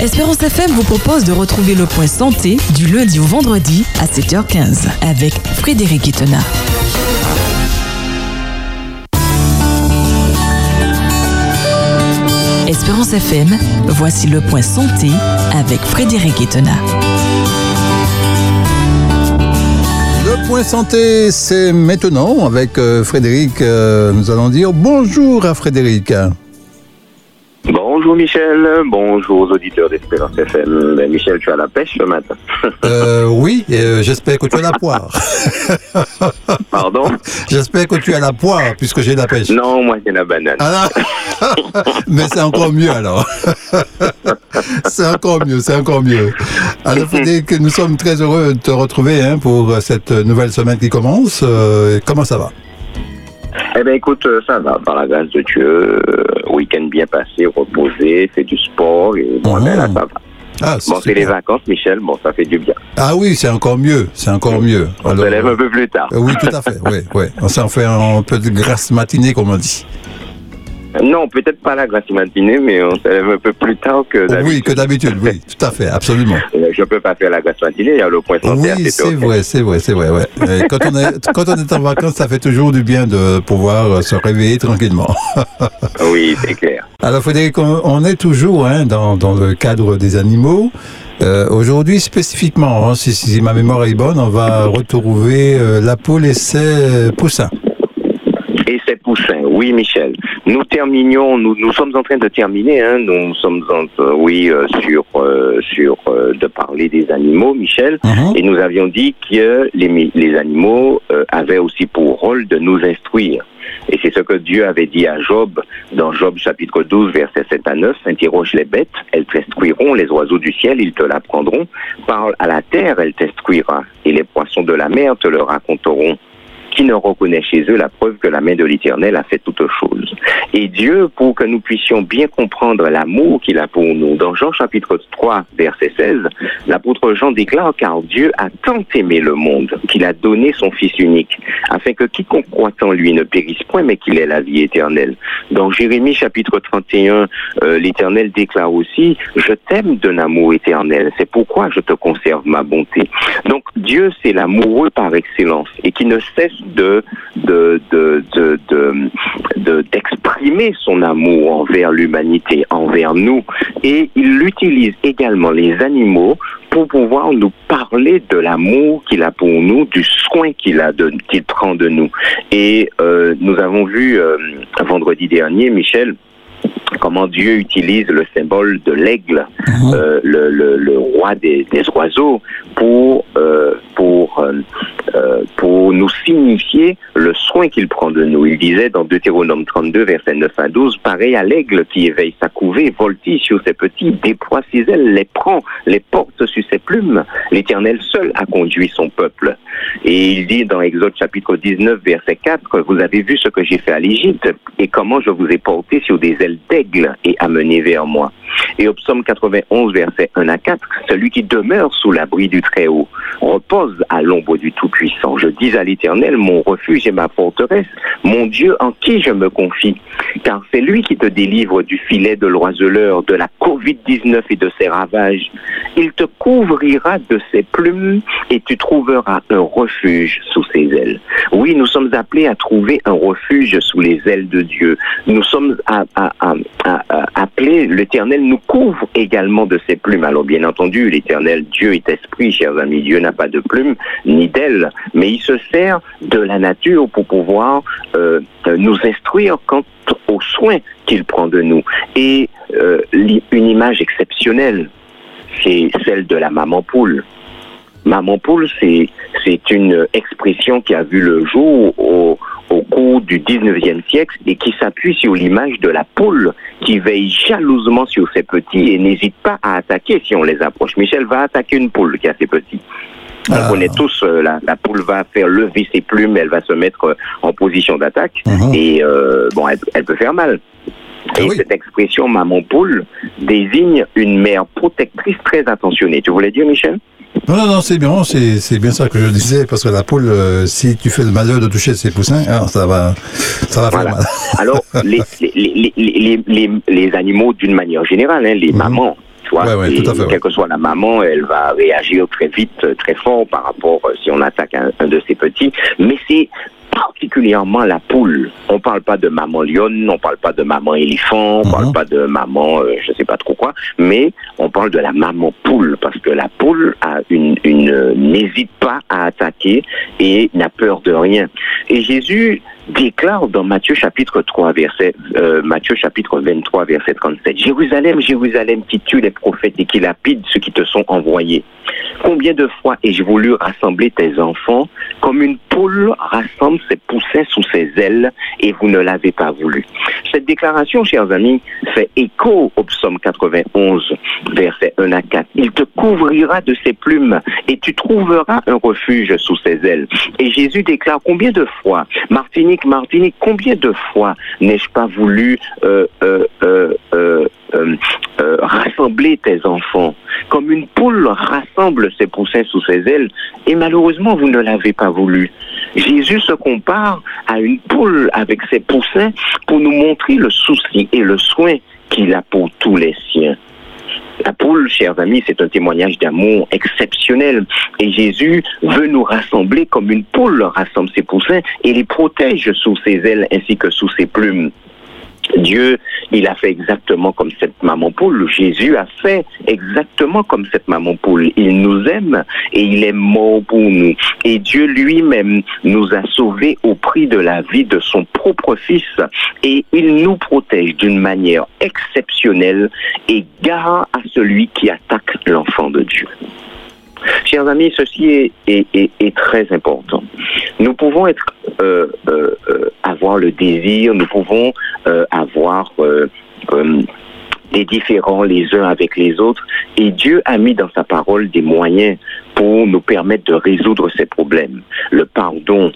Espérance FM vous propose de retrouver le point santé du lundi au vendredi à 7h15 avec Frédéric Itena. Espérance FM, voici le point santé avec Frédéric Itena. Le point santé, c'est maintenant avec euh, Frédéric. euh, nous allons dire bonjour à Frédéric. Bonjour Michel, bonjour aux auditeurs d'Espérance FM. Ben, Michel, tu as la pêche ce matin. Euh, oui, euh, j'espère que tu as la poire. Pardon? J'espère que tu as la poire puisque j'ai la pêche. Non, moi j'ai la banane. Ah Mais c'est encore mieux alors. c'est encore mieux, c'est encore mieux. Alors Frédéric, nous sommes très heureux de te retrouver hein, pour cette nouvelle semaine qui commence. Euh, comment ça va? Eh ben écoute, euh, ça va, par la grâce de Dieu. euh, Week-end bien passé, reposé, fait du sport et bon, Ah. ben là ça va. ah, Bon, c'est les vacances, Michel, bon, ça fait du bien. Ah oui, c'est encore mieux, c'est encore mieux. On Alors, se lève un peu plus tard. euh, oui, tout à fait, oui, oui. On s'en fait un peu de grasse matinée, comme on dit. Non, peut-être pas la grasse matinée, mais on se lève un peu plus tard que d'habitude. Oui, que d'habitude, oui, tout à fait, absolument. Euh, Je peux pas faire la grasse matinée, il y a le point santé Oui, 7 c'est vrai, c'est vrai, c'est vrai. Ouais. Quand, on est, quand on est en vacances, ça fait toujours du bien de pouvoir euh, se réveiller tranquillement. Oui, c'est clair. Alors, Frédéric, on, on est toujours hein, dans, dans le cadre des animaux. Euh, Aujourd'hui, spécifiquement, hein, si, si ma mémoire est bonne, on va retrouver euh, la poule et ses poussins. Oui Michel. Nous terminions, nous, nous sommes en train de terminer, hein, nous sommes en, euh, oui euh, sur euh, sur euh, de parler des animaux, Michel, Mhm. et nous avions dit que les, animaux avaient aussi pour rôle de nous instruire. Et c'est ce que Dieu avait dit à Job dans Job chapitre 12 versets 7 à 9. Interroge les bêtes, elles t'instruiront, les oiseaux du ciel, ils te l'apprendront. Parle à la terre, elle t'instruira, et les poissons de la mer te le raconteront qui ne reconnaît chez eux la preuve que la main de l'Éternel a fait toutes choses. Et Dieu, pour que nous puissions bien comprendre l'amour qu'il a pour nous, dans Jean chapitre 3, verset 16, l'apôtre Jean déclare, car Dieu a tant aimé le monde qu'il a donné son Fils unique, afin que quiconque croit en lui ne périsse point, mais qu'il ait la vie éternelle. Dans Jérémie chapitre 31, euh, l'Éternel déclare aussi, je t'aime d'un amour éternel, c'est pourquoi je te conserve ma bonté. Donc Dieu, c'est l'amoureux par excellence et qui ne cesse de de de de de- de- d'exprimer son amour envers l'humanité, envers nous, et il utilise également les animaux pour pouvoir nous parler de l'amour qu'il a pour nous, du soin qu'il a de qu'il prend de nous. Et euh, nous avons vu euh, vendredi dernier, Michel, comment Dieu utilise le symbole de l'aigle, Mhm. euh, le, le, le roi des, des oiseaux, pour euh, pour euh, euh, pour nous signifier le soin qu'il prend de nous. Il disait dans Deutéronome 32, verset 9 à 12, pareil à l'aigle qui éveille sa couvée, voltige sur ses petits, déploie ses ailes, les prend, les porte sur ses plumes. L'Éternel seul a conduit son peuple. Et il dit dans Exode chapitre 19, verset 4, vous avez vu ce que j'ai fait à l'Égypte et comment je vous ai porté sur des ailes d'aigle et amené vers moi. Et au psaume 91, verset 1 à 4, celui qui demeure sous l'abri du Très-Haut repose à l'ombre du Tout-Puissant. Je dis à l'Éternel, mon refuge et ma forteresse, mon Dieu en qui je me confie, car c'est lui qui te délivre du filet de l'oiseleur, de la Covid-19 et de ses ravages. Il te couvrira de ses plumes et tu trouveras un refuge sous ses ailes. Oui, nous sommes appelés à trouver un refuge sous les ailes de Dieu. Nous sommes appelés, l'Éternel nous couvre également de ses plumes. Alors bien entendu, l'Éternel, Dieu est esprit, chers amis. Dieu n'a pas de plumes ni d'ailes, mais il se sert de la nature pour pouvoir euh, nous instruire quant aux soins qu'il prend de nous. Et euh, une image exceptionnelle, c'est celle de la maman poule. Maman poule, c'est c'est une expression qui a vu le jour au, au cours du 19e siècle et qui s'appuie sur l'image de la poule qui veille jalousement sur ses petits et n'hésite pas à attaquer si on les approche. Michel va attaquer une poule qui a ses petits. On Ah. connaît tous, euh, la, la poule va faire lever ses plumes, elle va se mettre euh, en position d'attaque Mhm. et euh, bon, elle, elle peut faire mal. Ah Et oui. cette expression maman poule désigne une mère protectrice très attentionnée. Tu voulais dire, Michel? Non, non, non, c'est bien, c'est bien ça que je disais, parce que la poule, euh, si tu fais le malheur de toucher ses poussins, alors ça va, ça va faire mal. Alors, les, les, les, les, les, les- les animaux, d'une manière générale, hein, les Mhm. mamans, Tu vois, Ouais, ouais, Et tout à fait, ouais. Quelle que soit la maman, elle va réagir très vite, euh, très fort par rapport euh, si on attaque un, un de ses petits. Mais c'est particulièrement la poule. On parle pas de maman lionne, on parle pas de maman éléphant, on Mhm. parle pas de maman, euh, je sais pas trop quoi, mais on parle de la maman poule parce que la poule a une, une euh, n'hésite pas à attaquer et n'a peur de rien. Et Jésus déclare dans Matthieu chapitre 3 verset euh, Matthieu chapitre 23 verset 37 Jérusalem Jérusalem qui tue les prophètes et qui lapide ceux qui te sont envoyés. Combien de fois ai-je voulu rassembler tes enfants comme une poule rassemble ses poussins sous ses ailes et vous ne l'avez pas voulu? Cette déclaration chers amis fait écho au psaume 91 verset 1 à 4 il te couvrira de ses plumes et tu trouveras un refuge sous ses ailes. Et Jésus déclare combien de fois Martinique Martinique. Combien de fois n'ai-je pas voulu euh, euh, euh, rassembler tes enfants? Comme une poule rassemble ses poussins sous ses ailes et malheureusement vous ne l'avez pas voulu. Jésus se compare à une poule avec ses poussins pour nous montrer le souci et le soin qu'il a pour tous les siens. La poule, chers amis, c'est un témoignage d'amour exceptionnel. Et Jésus veut nous rassembler comme une poule rassemble ses poussins et les protège sous ses ailes ainsi que sous ses plumes. Dieu, il a fait exactement comme cette maman poule. Jésus a fait exactement comme cette maman poule. Il nous aime et il est mort pour nous. Et Dieu lui-même nous a sauvés au prix de la vie de son propre Fils. Et il nous protège d'une manière exceptionnelle et gare à celui qui attaque l'enfant de Dieu. Chers amis, ceci est, est, est, très important. Nous pouvons être, euh, euh, euh, avoir le désir, nous pouvons avoir des différends les uns avec les autres, et Dieu a mis dans sa parole des moyens pour nous permettre de résoudre ces problèmes. Le pardon,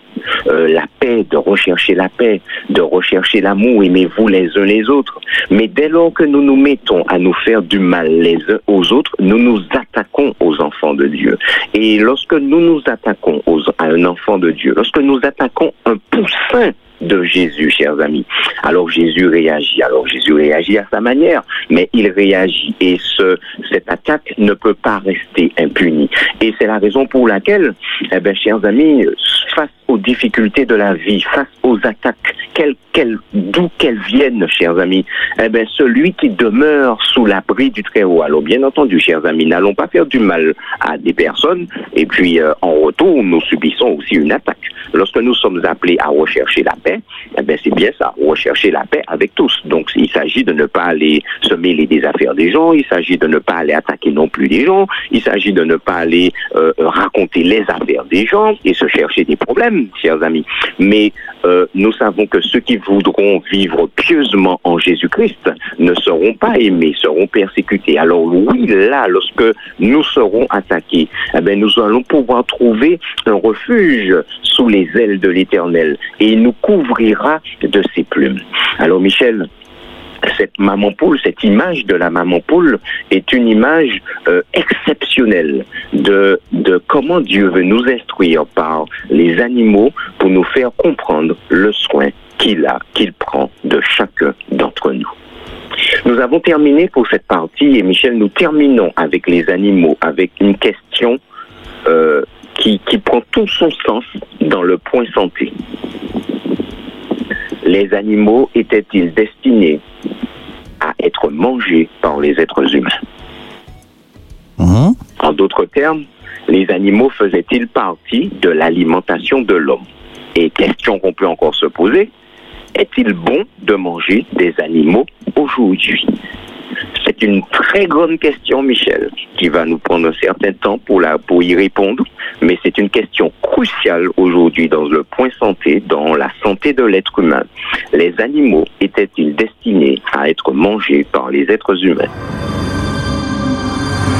euh, la paix, de rechercher la paix, de rechercher l'amour, aimez-vous les uns les autres. Mais dès lors que nous nous mettons à nous faire du mal les uns aux autres, nous nous attaquons aux enfants de Dieu. Et lorsque nous nous attaquons aux, à un enfant de Dieu, lorsque nous attaquons un poussin de Jésus, chers amis. Alors Jésus réagit. Alors Jésus réagit à sa manière, mais il réagit et ce, cette attaque ne peut pas rester impunie. Et c'est la raison pour laquelle, eh bien, chers amis, face aux difficultés de la vie, face aux attaques, quelles, quelles, d'où qu'elles viennent, chers amis, eh bien, celui qui demeure sous l'abri du Très-Haut. Alors, bien entendu, chers amis, n'allons pas faire du mal à des personnes, et puis, euh, en retour, nous subissons aussi une attaque. Lorsque nous sommes appelés à rechercher la paix, eh bien, c'est bien ça, rechercher la paix avec tous. Donc, il s'agit de ne pas aller se mêler des affaires des gens, il s'agit de ne pas aller attaquer non plus des gens, il s'agit de ne pas aller euh, raconter les affaires des gens et se chercher des problèmes, chers amis. Mais euh, nous savons que ceux qui voudront vivre pieusement en Jésus-Christ ne seront pas aimés, seront persécutés. Alors oui, là, lorsque nous serons attaqués, eh bien, nous allons pouvoir trouver un refuge sous les ailes de l'Éternel et il nous de ses plumes. Alors Michel, cette maman poule, cette image de la maman poule est une image euh, exceptionnelle de, de comment Dieu veut nous instruire par les animaux pour nous faire comprendre le soin qu'il a, qu'il prend de chacun d'entre nous. Nous avons terminé pour cette partie et Michel, nous terminons avec les animaux, avec une question euh, qui, qui prend tout son sens dans le point santé. Les animaux étaient-ils destinés à être mangés par les êtres humains Mhm. En d'autres termes, les animaux faisaient-ils partie de l'alimentation de l'homme Et question qu'on peut encore se poser, est-il bon de manger des animaux aujourd'hui C'est une très grande question, Michel, qui va nous prendre un certain temps pour, la, pour y répondre, mais c'est une question cruciale aujourd'hui dans le point santé, dans la santé de l'être humain. Les animaux étaient-ils destinés à être mangés par les êtres humains?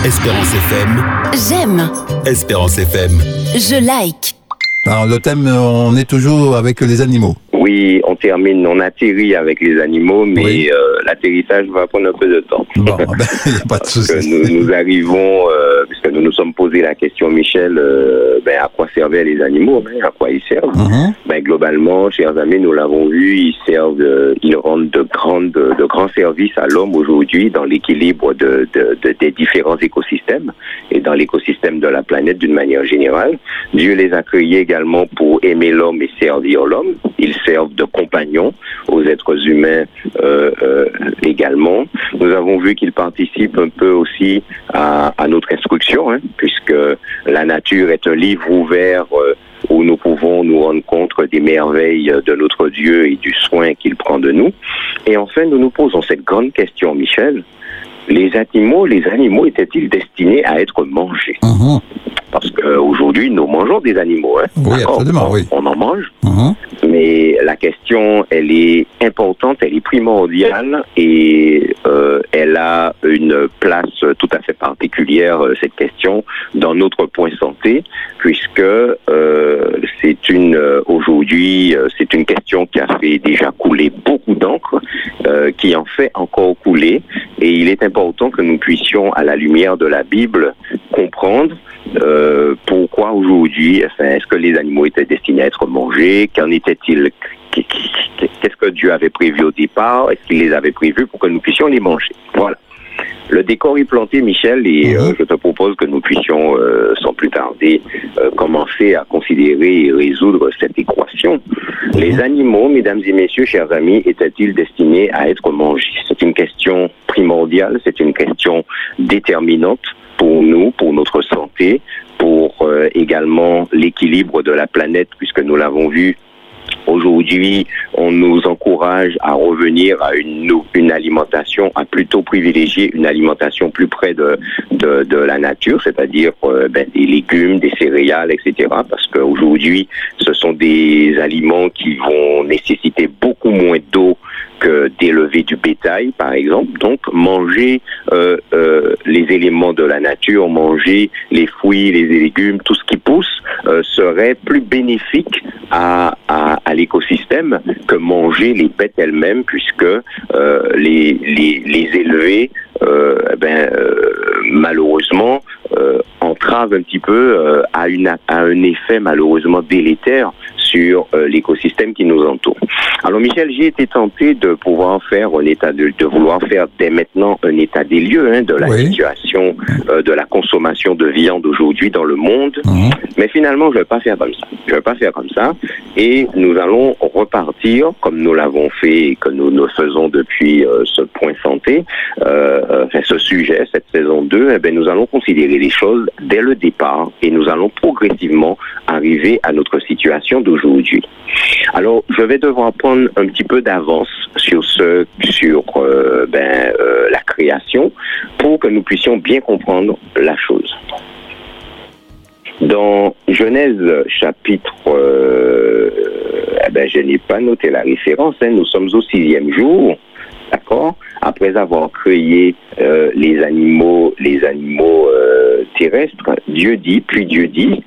Espérance FM. J'aime, Espérance FM. je like. Alors, le thème, on est toujours avec les animaux. Oui, on termine, on atterrit avec les animaux, mais Oui. euh, l'atterrissage va prendre un peu de temps. Bon, ben, il n'y a pas de souci. nous, nous arrivons, euh, puisque nous nous sommes posé la question, Michel, euh, ben, à quoi servaient les animaux, hein, à quoi ils servent? Mhm. ben, globalement, chers amis, nous l'avons vu, ils servent, ils rendent de, grandes, de grands services à l'homme aujourd'hui dans l'équilibre de, de- de- des différents écosystèmes et dans l'écosystème de la planète d'une manière générale. Dieu les a créés également pour aimer l'homme et servir l'homme. Ils servent de compagnons aux êtres humains euh, euh, également. Nous avons vu qu'ils participent un peu aussi à, à notre instruction, hein, puisque la nature est un livre ouvert. euh, où nous pouvons nous rendre compte des merveilles de notre Dieu et du soin qu'il prend de nous. Et enfin, nous nous posons cette grande question, Michel. Les animaux, les animaux étaient-ils destinés à être mangés? Mhm. Parce qu'aujourd'hui, nous mangeons des animaux. Hein, Oui, absolument, oui. on en mange, Mhm. mais la question, elle est importante, elle est primordiale et euh, elle a une place tout à fait particulière, euh, cette question, dans notre point santé, puisque euh, c'est une, euh, aujourd'hui, euh, c'est une question qui a fait déjà couler beaucoup d'encre, euh, qui en fait encore couler, et il est important que nous puissions, à la lumière de la Bible, comprendre euh, pourquoi aujourd'hui, enfin, est-ce que les animaux étaient destinés à être mangés? Qu'en était-il? Qu'est-ce que Dieu avait prévu au départ? Est-ce qu'il les avait prévus pour que nous puissions les manger? Voilà. Le décor est planté, Michel, et euh, Mhm. je te propose que nous puissions, euh, sans plus tarder, euh, commencer à considérer et résoudre cette équation. Les animaux, mesdames et messieurs, chers amis, étaient-ils destinés à être mangés? C'est une question primordiale, c'est une question déterminante pour nous, pour notre santé, pour euh, également l'équilibre de la planète, puisque nous l'avons vu Aujourd'hui, on nous encourage à revenir à une, une alimentation, à plutôt privilégier une alimentation plus près de, de, de la nature, c'est-à-dire euh, ben, des légumes, des céréales, etc. Parce qu'aujourd'hui, ce sont des aliments qui vont nécessiter beaucoup moins d'eau d'élever du bétail, par exemple. Donc, manger euh, euh, les éléments de la nature, manger les fruits, les légumes, tout ce qui pousse, euh, serait plus bénéfique à, l'écosystème que manger les bêtes elles-mêmes, puisque euh, les, les, les élever, euh, eh ben, euh, malheureusement, euh, entrave un petit peu euh, à, à un effet malheureusement délétère sur euh, l'écosystème qui nous entoure. Alors Michel, j'ai été tenté de pouvoir faire un état de, de vouloir faire dès maintenant un état des lieux hein, de la Oui. situation euh, de la consommation de viande aujourd'hui dans le monde. Mhm. Mais finalement, je ne vais pas faire comme ça. Je ne vais pas faire comme ça. Et nous allons repartir, comme nous l'avons fait et que nous nous faisons depuis euh, ce point santé, enfin, ce sujet, cette saison 2, eh bien, nous allons considérer les choses dès le départ et nous allons progressivement arriver à notre situation d'aujourd'hui. Alors, je vais devoir prendre un petit peu d'avance sur ce, sur euh, ben, euh, la création pour que nous puissions bien comprendre la chose. Dans Genèse chapitre, euh, eh ben, je n'ai pas noté la référence, hein, nous sommes au sixième jour, d'accord? Après avoir créé les animaux, les animaux terrestres, Dieu dit, puis Dieu dit,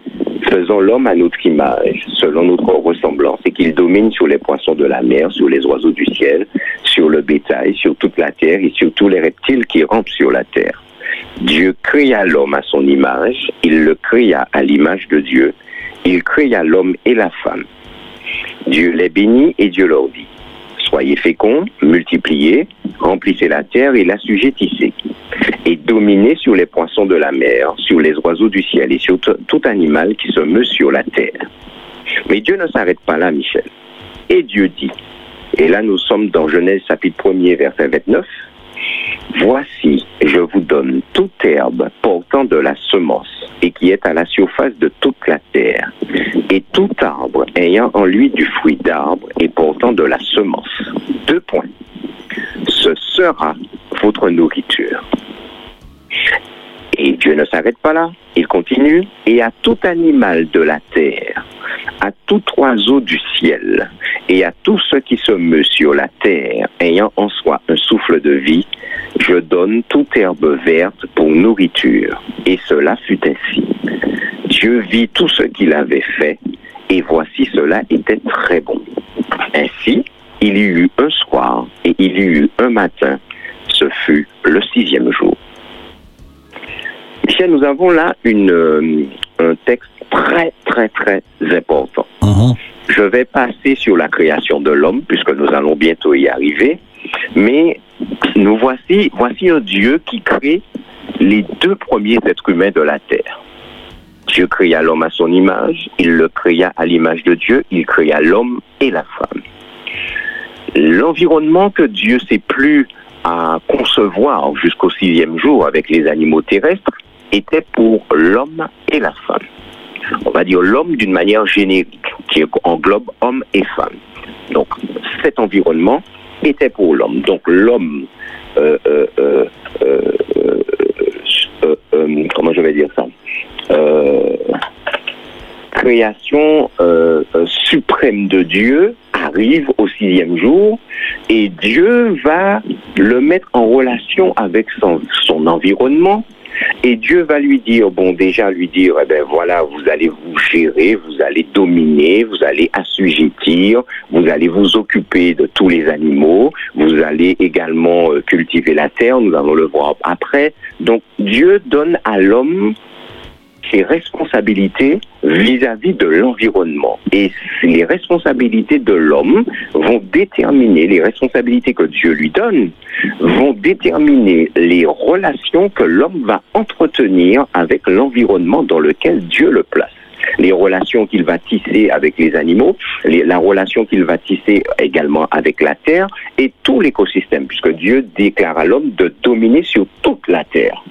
faisons l'homme à notre image, selon notre ressemblance, et qu'il domine sur les poissons de la mer, sur les oiseaux du ciel, sur le bétail, sur toute la terre et sur tous les reptiles qui rampent sur la terre. Dieu créa l'homme à son image, il le créa à l'image de Dieu, il créa l'homme et la femme. Dieu les bénit et Dieu leur dit, soyez féconds, multipliez, remplissez la terre et l'assujettissez, et dominez sur les poissons de la mer, sur les oiseaux du ciel et sur tout animal qui se meut sur la terre. Mais Dieu ne s'arrête pas là, Michel. Et Dieu dit, et là nous sommes dans Genèse chapitre 1er, verset 29, Voici, je vous donne toute herbe portant de la semence et qui est à la surface de toute la terre, et tout arbre ayant en lui du fruit d'arbre et portant de la semence. Deux points. Ce sera votre nourriture. Et Dieu ne s'arrête pas là. Il continue. Et à tout animal de la terre, à tout oiseau du ciel, et à tout ce qui se meut sur la terre, ayant en soi un souffle de vie, je donne toute herbe verte pour nourriture. Et cela fut ainsi. Dieu vit tout ce qu'il avait fait, et voici cela était très bon. Ainsi, il y eut un soir et il y eut un matin. Ce fut le sixième jour. Michel, nous avons là une, euh, un texte très, très, très important. Mhm. Je vais passer sur la création de l'homme, puisque nous allons bientôt y arriver. Mais nous voici, voici un Dieu qui crée les deux premiers êtres humains de la terre. Dieu créa l'homme à son image, il le créa à l'image de Dieu, il créa l'homme et la femme. L'environnement que Dieu s'est plus à concevoir jusqu'au sixième jour avec les animaux terrestres était pour l'homme et la femme. On va dire l'homme d'une manière générique, qui englobe homme et femme. Donc cet environnement était pour l'homme. Donc l'homme, euh, euh, euh, euh, euh, euh, comment je vais dire ça? Euh, Création euh, euh, suprême de Dieu arrive au sixième jour et Dieu va le mettre en relation avec son, son environnement. Et Dieu va lui dire, bon, déjà lui dire, eh ben voilà, vous allez vous gérer, vous allez dominer, vous allez assujettir, vous allez vous occuper de tous les animaux, vous allez également euh, cultiver la terre, nous allons le voir après. Donc Dieu donne à l'homme ses responsabilités vis-à-vis de l'environnement. Et les responsabilités de l'homme vont déterminer, les responsabilités que Dieu lui donne, vont déterminer les relations que l'homme va entretenir avec l'environnement dans lequel Dieu le place les relations qu'il va tisser avec les animaux, la relation qu'il va tisser également avec la terre et tout l'écosystème, puisque Dieu déclare à l'homme de dominer sur toute la terre.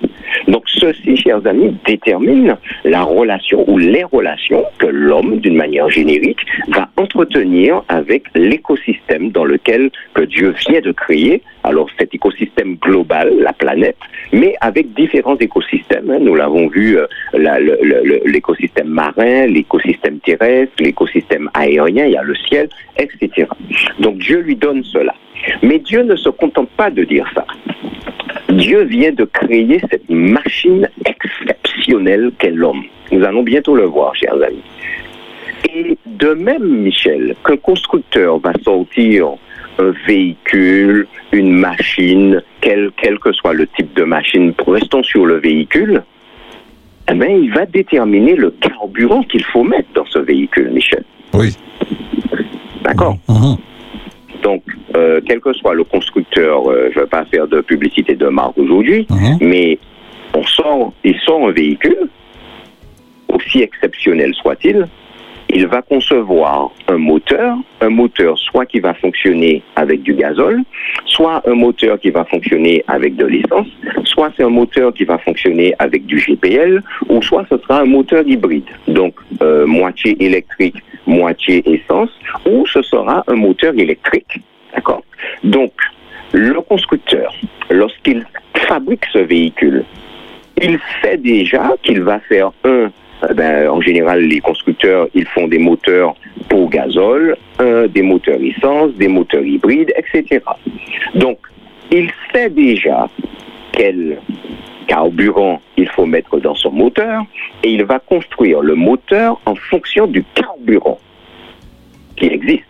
Donc ceci, chers amis, détermine la relation ou les relations que l'homme, d'une manière générique, va entretenir avec l'écosystème dans lequel que Dieu vient de créer. Alors cet écosystème global, la planète, mais avec différents écosystèmes. hein. Nous l'avons vu, euh, l'écosystème marin, l'écosystème terrestre, l'écosystème aérien, il y a le ciel, etc. Donc Dieu lui donne cela. Mais Dieu ne se contente pas de dire ça. Dieu vient de créer cette machine exceptionnelle qu'est l'homme. Nous allons bientôt le voir, chers amis. Et de même, Michel, qu'un constructeur va sortir un véhicule, une machine, quel, quel que soit le type de machine, restons sur le véhicule, eh bien, il va déterminer le carburant qu'il faut mettre dans ce véhicule, Michel. Oui. D'accord Mhm. Donc, euh, quel que soit le constructeur, euh, je ne vais pas faire de publicité de marque aujourd'hui, Mhm. mais on sort un véhicule, aussi exceptionnel soit-il, il va concevoir un moteur, un moteur soit qui va fonctionner avec du gazole, soit un moteur qui va fonctionner avec de l'essence, soit c'est un moteur qui va fonctionner avec du GPL, ou soit ce sera un moteur hybride, donc euh, moitié électrique, moitié essence, ou ce sera un moteur électrique. D'accord? Donc, le constructeur, lorsqu'il fabrique ce véhicule, il sait déjà qu'il va faire un, euh, ben, en général, les constructeurs, ils font des moteurs pour gazole, un des moteurs essence, des moteurs hybrides, etc. Donc, il sait déjà quel carburant il faut mettre dans son moteur et il va construire le moteur en fonction du carburant qui existe.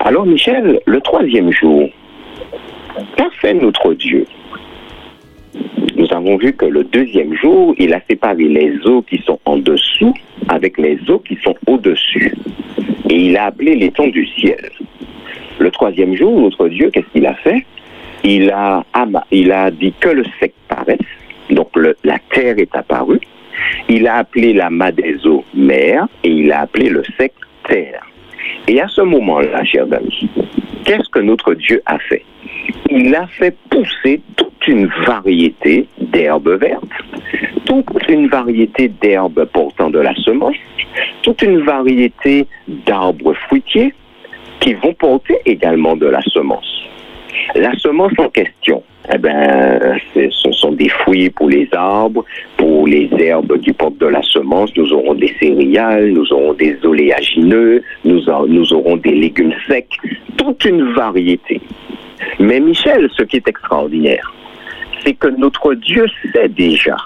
Alors, Michel, le troisième jour, qu'a fait notre Dieu? Nous avons vu que le deuxième jour, il a séparé les eaux qui sont en dessous avec les eaux qui sont au-dessus. Et il a appelé les tons du ciel. Le troisième jour, notre Dieu, qu'est-ce qu'il a fait? Il a, dit que le sec paraisse, donc la terre est apparue. Il a appelé la des eaux mer et il a appelé le sec terre. Et à ce moment-là, chers amis, qu'est-ce que notre Dieu a fait? Il a fait pousser toute une variété d'herbes vertes, toute une variété d'herbes portant de la semence, toute une variété d'arbres fruitiers qui vont porter également de la semence. La semence en question, eh ben, c'est- ce sont des fruits pour les arbres, pour les herbes du porte de la semence. Nous aurons des céréales, nous aurons des oléagineux, nous, nous aurons des légumes secs, toute une variété. Mais Michel, ce qui est extraordinaire, c'est que notre Dieu sait déjà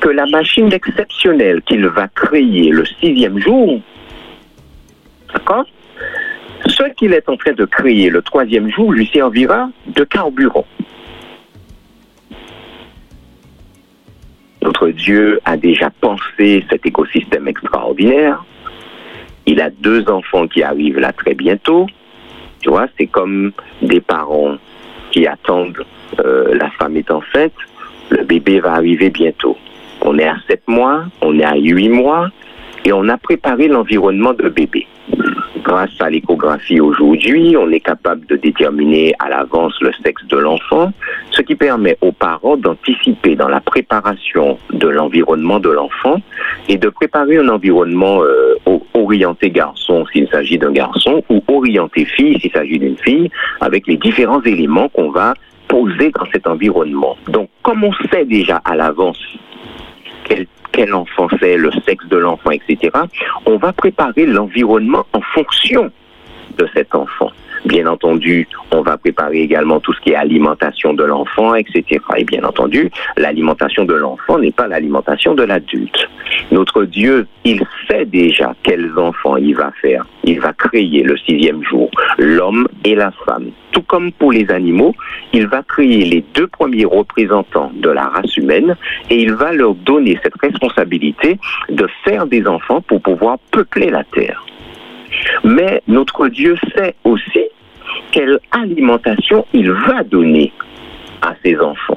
que la machine exceptionnelle qu'il va créer le sixième jour, d'accord ce qu'il est en train de créer le troisième jour lui servira de carburant. Notre Dieu a déjà pensé cet écosystème extraordinaire. Il a deux enfants qui arrivent là très bientôt. Tu vois, c'est comme des parents qui attendent euh, la femme est enceinte, le bébé va arriver bientôt. On est à sept mois, on est à huit mois, et on a préparé l'environnement de bébé. Grâce à l'échographie aujourd'hui, on est capable de déterminer à l'avance le sexe de l'enfant, ce qui permet aux parents d'anticiper dans la préparation de l'environnement de l'enfant et de préparer un environnement euh, orienté garçon s'il s'agit d'un garçon ou orienté fille s'il s'agit d'une fille, avec les différents éléments qu'on va poser dans cet environnement. Donc, comme on sait déjà à l'avance quel enfant c'est, le sexe de l'enfant, etc., on va préparer l'environnement en fonction de cet enfant. Bien entendu, on va préparer également tout ce qui est alimentation de l'enfant, etc. Et bien entendu, l'alimentation de l'enfant n'est pas l'alimentation de l'adulte. Notre Dieu, il sait déjà quels enfants il va faire. Il va créer le sixième jour l'homme et la femme. Tout comme pour les animaux, il va créer les deux premiers représentants de la race humaine et il va leur donner cette responsabilité de faire des enfants pour pouvoir peupler la terre. Mais notre Dieu sait aussi quelle alimentation il va donner à ses enfants.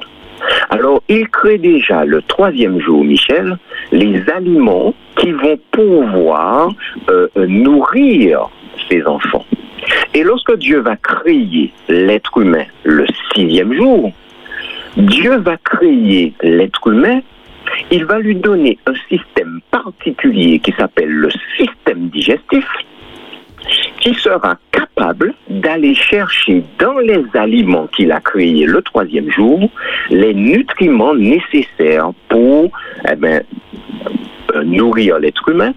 Alors, il crée déjà le troisième jour, Michel, les aliments qui vont pouvoir euh, nourrir ses enfants. Et lorsque Dieu va créer l'être humain le sixième jour, Dieu va créer l'être humain, il va lui donner un système particulier qui s'appelle le système digestif, qui sera capable d'aller chercher dans les aliments qu'il a créés le troisième jour les nutriments nécessaires pour eh ben, euh, nourrir l'être humain,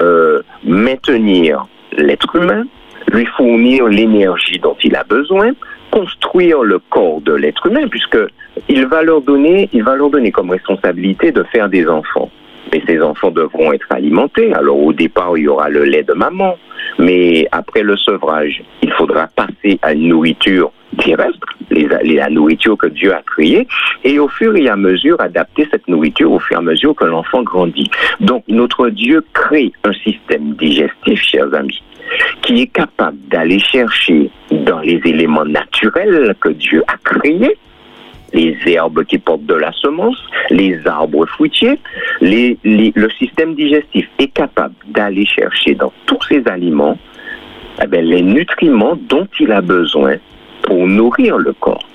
euh, maintenir l'être humain, lui fournir l'énergie dont il a besoin, construire le corps de l'être humain, puisque il va leur donner, il va leur donner comme responsabilité de faire des enfants. Mais ces enfants devront être alimentés. Alors au départ, il y aura le lait de maman, mais après le sevrage, il faudra passer à une nourriture terrestre, la nourriture que Dieu a créée, et au fur et à mesure adapter cette nourriture au fur et à mesure que l'enfant grandit. Donc notre Dieu crée un système digestif, chers amis, qui est capable d'aller chercher dans les éléments naturels que Dieu a créés, les herbes qui portent de la semence, les arbres fruitiers, le système digestif est capable d'aller chercher dans tous ces aliments eh bien, les nutriments dont il a besoin pour nourrir le corps.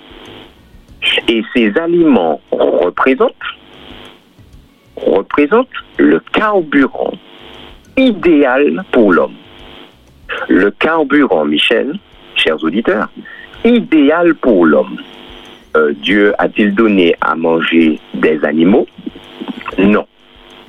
Et ces aliments représentent, représentent le carburant idéal pour l'homme. Le carburant, Michel, chers auditeurs, idéal pour l'homme. Euh, Dieu a-t-il donné à manger des animaux? Non.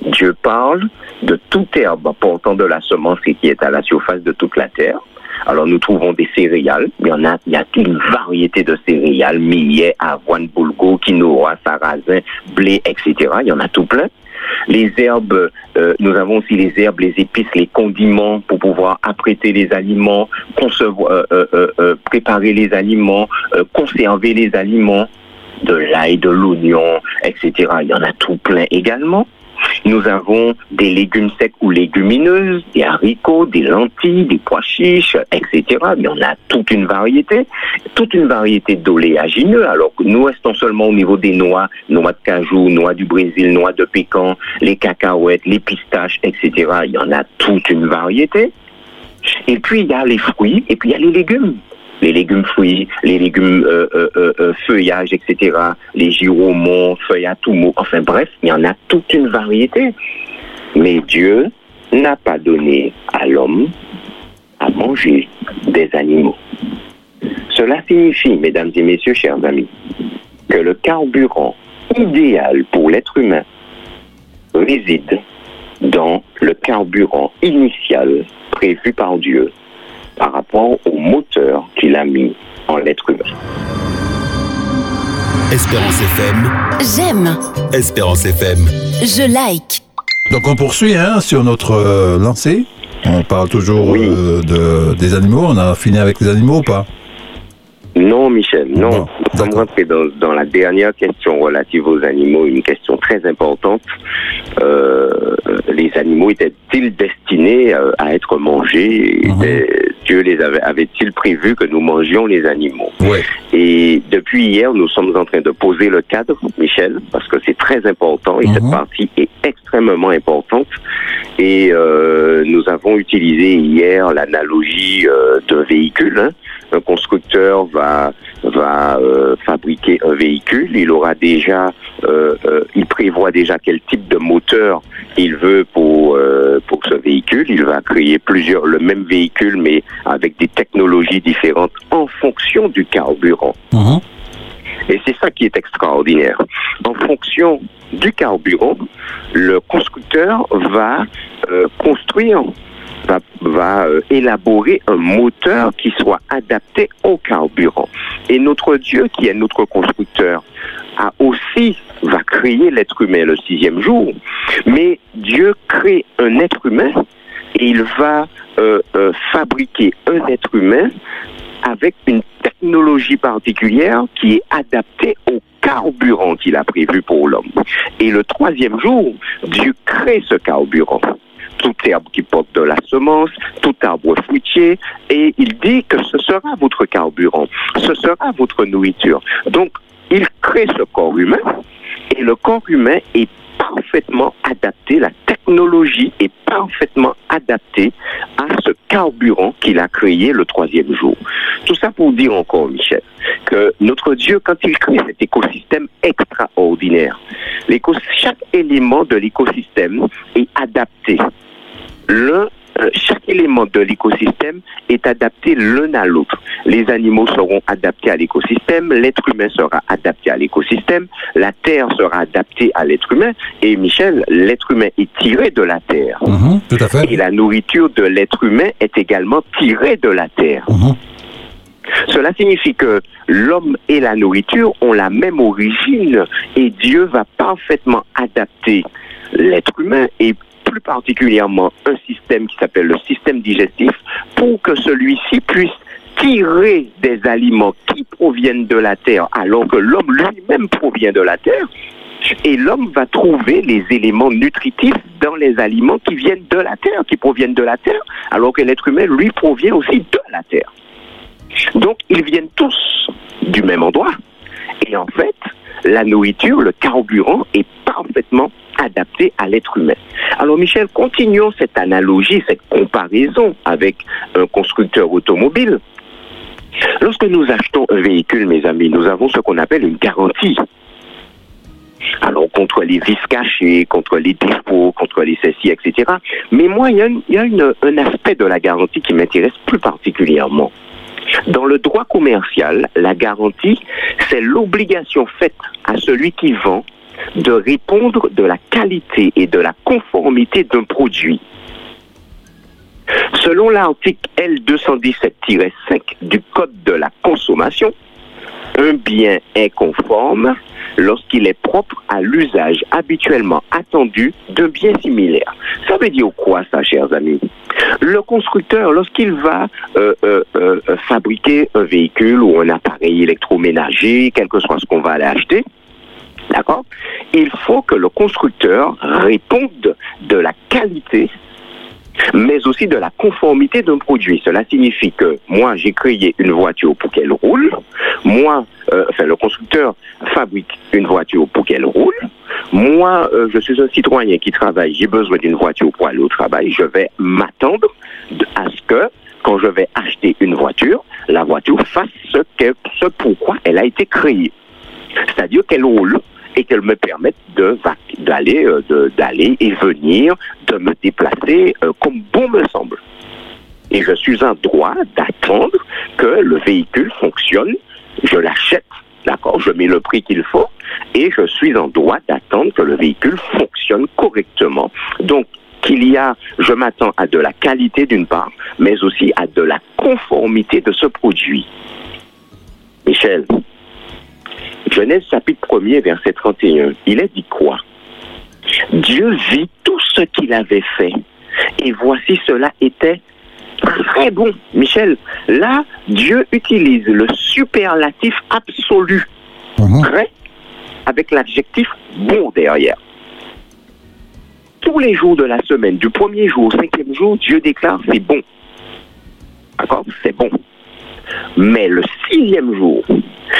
Dieu parle de toute herbe portant de la semence qui est à la surface de toute la terre. Alors nous trouvons des céréales, il y en a, il y a une variété de céréales, millet, avoine, boulgour, quinoa, sarrasin, blé, etc. Il y en a tout plein. Les herbes, euh, nous avons aussi les herbes, les épices, les condiments pour pouvoir apprêter les aliments, concevoir, euh, euh, préparer les aliments, conserver les aliments, de l'ail, de l'oignon, etc. Il y en a tout plein également. Nous avons des légumes secs ou légumineuses, des haricots, des lentilles, des pois chiches, etc. Mais on a toute une variété, toute une variété d'oléagineux. Alors que nous restons seulement au niveau des noix, noix de cajou, noix du Brésil, noix de pécan, les cacahuètes, les pistaches, etc. Il y en a toute une variété. Et puis il y a les fruits et puis il y a les légumes les légumes fruits, les légumes euh, euh, euh, feuillages, etc., les giromons, feuilles à tout mot, enfin bref, il y en a toute une variété. Mais Dieu n'a pas donné à l'homme à manger des animaux. Cela signifie, mesdames et messieurs, chers amis, que le carburant idéal pour l'être humain réside dans le carburant initial prévu par Dieu par rapport au moteur qu'il a mis en l'être humain. Espérance FM. J'aime. Espérance FM. Je like. Donc on poursuit hein, sur notre euh, lancée. On parle toujours Oui. euh, de, des animaux. On a fini avec les animaux ou pas? Non, Michel, non. Bon, Nous sommes d'accord. rentrés dans, dans la dernière question relative aux animaux, une question très importante. Euh, les animaux étaient-ils destinés euh, à être mangés? Mhm. Dieu les avait, avait-il prévu que nous mangions les animaux? Oui. Et depuis hier, nous sommes en train de poser le cadre, Michel, parce que c'est très important et cette Mhm. partie est extrêmement importante. Et euh, nous avons utilisé hier l'analogie euh, d'un véhicule. hein. Un constructeur va va euh, fabriquer un véhicule. Il aura déjà, euh, euh, il prévoit déjà quel type de moteur il veut pour pour ce véhicule. Il va créer plusieurs le même véhicule, mais avec des technologies différentes en fonction du carburant. Mhm. Et c'est ça qui est extraordinaire. En fonction du carburant, le constructeur va construire, va, va euh, élaborer un moteur qui soit adapté au carburant. Et notre Dieu, qui est notre constructeur, a aussi va créer l'être humain le sixième jour. Mais Dieu crée un être humain et il va euh, euh, fabriquer un être humain avec une technologie particulière qui est adaptée au carburant qu'il a prévu pour l'homme. Et le troisième jour, Dieu crée ce carburant. Tout herbe qui porte de la semence, tout arbre fruitier, et il dit que ce sera votre carburant, ce sera votre nourriture. Donc, il crée ce corps humain, et le corps humain est parfaitement adapté, la technologie est parfaitement adaptée à ce carburant qu'il a créé le troisième jour. Tout ça pour dire encore, Michel, que notre Dieu, quand il crée cet écosystème extraordinaire, chaque élément de l'écosystème est adapté. L'un euh, chaque élément de l'écosystème est adapté l'un à l'autre. Les animaux seront adaptés à l'écosystème, l'être humain sera adapté à l'écosystème, la terre sera adaptée à l'être humain, et Michel, l'être humain est tiré de la terre. Mhm. Tout à fait. Et la nourriture de l'être humain est également tirée de la terre. Mhm. Cela signifie que l'homme et la nourriture ont la même origine et Dieu va parfaitement adapter l'être humain et plus particulièrement un système qui s'appelle le système digestif pour que celui-ci puisse tirer des aliments qui proviennent de la terre alors que l'homme lui-même provient de la terre et l'homme va trouver les éléments nutritifs dans les aliments qui viennent de la terre, qui proviennent de la terre, alors que l'être humain, lui, provient aussi de la terre. Donc, ils viennent tous du même endroit. Et en fait, la nourriture, le carburant est parfaitement adapté à l'être humain. Alors, Michel, continuons cette analogie, cette comparaison avec un constructeur automobile. Lorsque nous achetons un véhicule, mes amis, nous avons ce qu'on appelle une garantie. Alors, contre les vis cachées, contre les défauts, contre les ceci, etc. Mais moi, il y a, un aspect de la garantie qui m'intéresse plus particulièrement. Dans le droit commercial, la garantie, c'est l'obligation faite à celui qui vend de répondre de la qualité et de la conformité d'un produit. Selon l'article L217-5 du Code de la consommation, un bien est conforme lorsqu'il est propre à l'usage habituellement attendu d'un bien similaire. Ça veut dire quoi ça, chers amis? Le constructeur, lorsqu'il va euh, euh, euh, fabriquer un véhicule ou un appareil électroménager, quel que soit ce qu'on va aller acheter, D'accord Il faut que le constructeur réponde de la qualité mais aussi de la conformité d'un produit. Cela signifie que moi, j'ai créé une voiture pour qu'elle roule. Moi, euh, enfin, le constructeur fabrique une voiture pour qu'elle roule. Moi, euh, je suis un citoyen qui travaille. J'ai besoin d'une voiture pour aller au travail. Je vais m'attendre à ce que, quand je vais acheter une voiture, la voiture fasse ce, ce pourquoi elle a été créée. C'est-à-dire qu'elle roule et qu'elle me permette de d'aller euh, d'aller et venir, de me déplacer euh, comme bon me semble. Et je suis en droit d'attendre que le véhicule fonctionne. Je l'achète, d'accord, je mets le prix qu'il faut, et je suis en droit d'attendre que le véhicule fonctionne correctement. Donc, qu'il y a, je m'attends à de la qualité d'une part, mais aussi à de la conformité de ce produit. Michel, Genèse chapitre 1er, verset 31, il est dit quoi? Dieu vit tout ce qu'il avait fait, et voici cela était très bon. Michel, là, Dieu utilise le superlatif absolu. Mhm. Très, avec l'adjectif bon derrière. Tous les jours de la semaine, du premier jour au cinquième jour, Dieu déclare c'est bon. D'accord? C'est bon. Mais le sixième jour,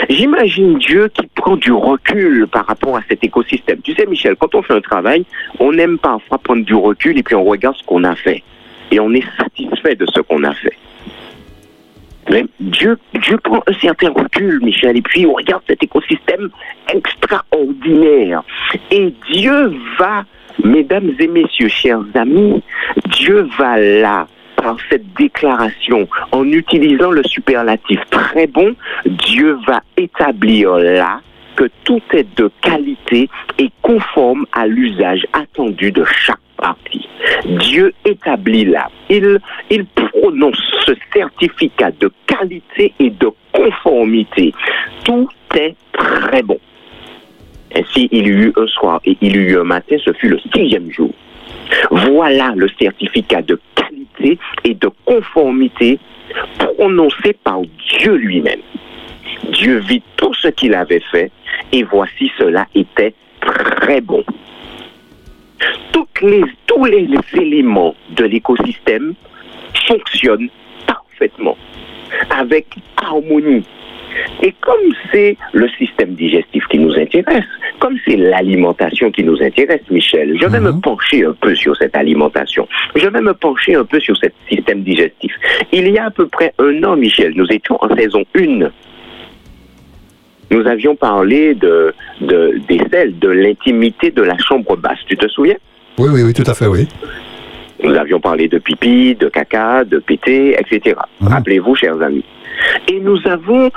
j'imagine Dieu qui prend du recul par rapport à cet écosystème. Tu sais, Michel, quand on fait un travail, on aime parfois prendre du recul et puis on regarde ce qu'on a fait. Et on est satisfait de ce qu'on a fait. Mais Dieu, Dieu prend un certain recul, Michel, et puis on regarde cet écosystème extraordinaire. Et Dieu va, mesdames et messieurs, chers amis, Dieu va là, par cette déclaration, en utilisant le superlatif très bon, Dieu va établir là que tout est de qualité et conforme à l'usage attendu de chaque partie. Dieu établit là, il, il prononce ce certificat de qualité et de conformité. Tout est très bon. Ainsi, il y eut un soir et il y eut un matin, ce fut le sixième jour. Voilà le certificat de qualité et de conformité prononcé par Dieu lui-même. Dieu vit tout ce qu'il avait fait et voici cela était très bon. Tous les éléments de l'écosystème fonctionnent parfaitement, avec harmonie. Et comme c'est le système digestif qui nous intéresse, comme c'est l'alimentation qui nous intéresse, Michel, je vais Mhm. me pencher un peu sur cette alimentation. Je vais me pencher un peu sur ce système digestif. Il y a à peu près un an, Michel, nous étions en saison 1. Nous avions parlé de, de, des selles, de l'intimité de la chambre basse. Tu te souviens? Oui, oui, oui, tout à fait, oui. Nous avions parlé de pipi, de caca, de pété, etc. Mhm. Rappelez-vous, chers amis. Et nous avons,